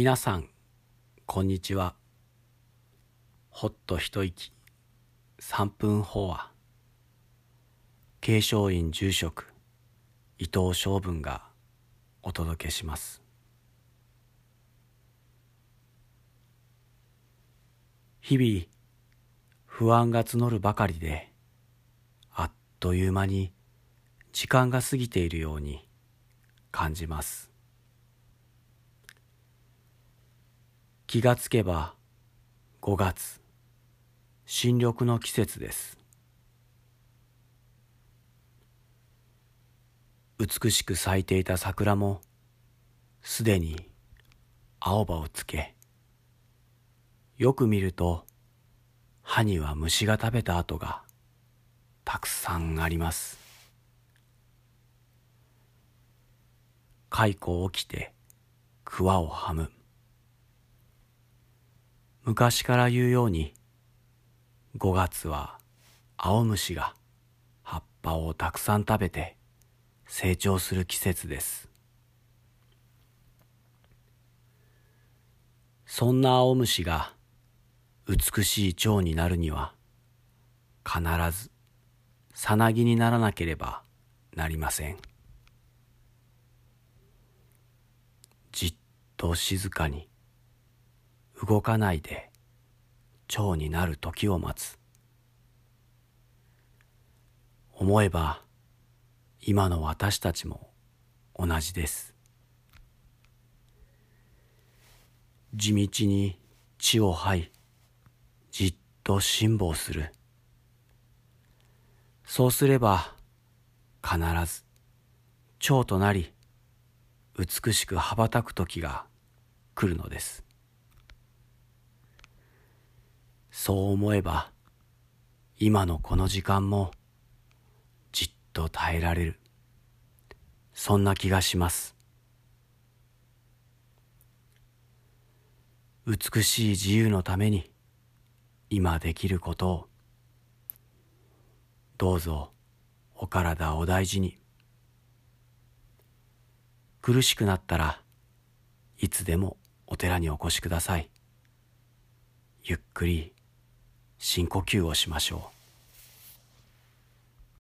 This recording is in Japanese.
皆さんこんにちは。ほっと一息。三分法話。継承院住職伊藤昌文がお届けします。日々不安が募るばかりであっという間に時間が過ぎているように感じます。気がつけば5月。新緑の季節です。美しく咲いていた桜もすでに青葉をつけよく見ると葉には虫が食べた跡がたくさんあります。蚕起きて桑をはむ。昔から言うように5月は青虫が葉っぱをたくさん食べて成長する季節です。そんな青虫が美しい蝶になるには必ずさなぎにならなければなりません。じっと静かに動かないで蝶になる時を待つ。思えば今の私たちも同じです。地道に地を這いじっと辛抱する。そうすれば必ず蝶となり美しく羽ばたく時が来るのです。そう思えば今のこの時間もじっと耐えられる。そんな気がします。美しい自由のために今できることを。どうぞお体お大事に。苦しくなったらいつでもお寺にお越しください。ゆっくり深呼吸をしましょう。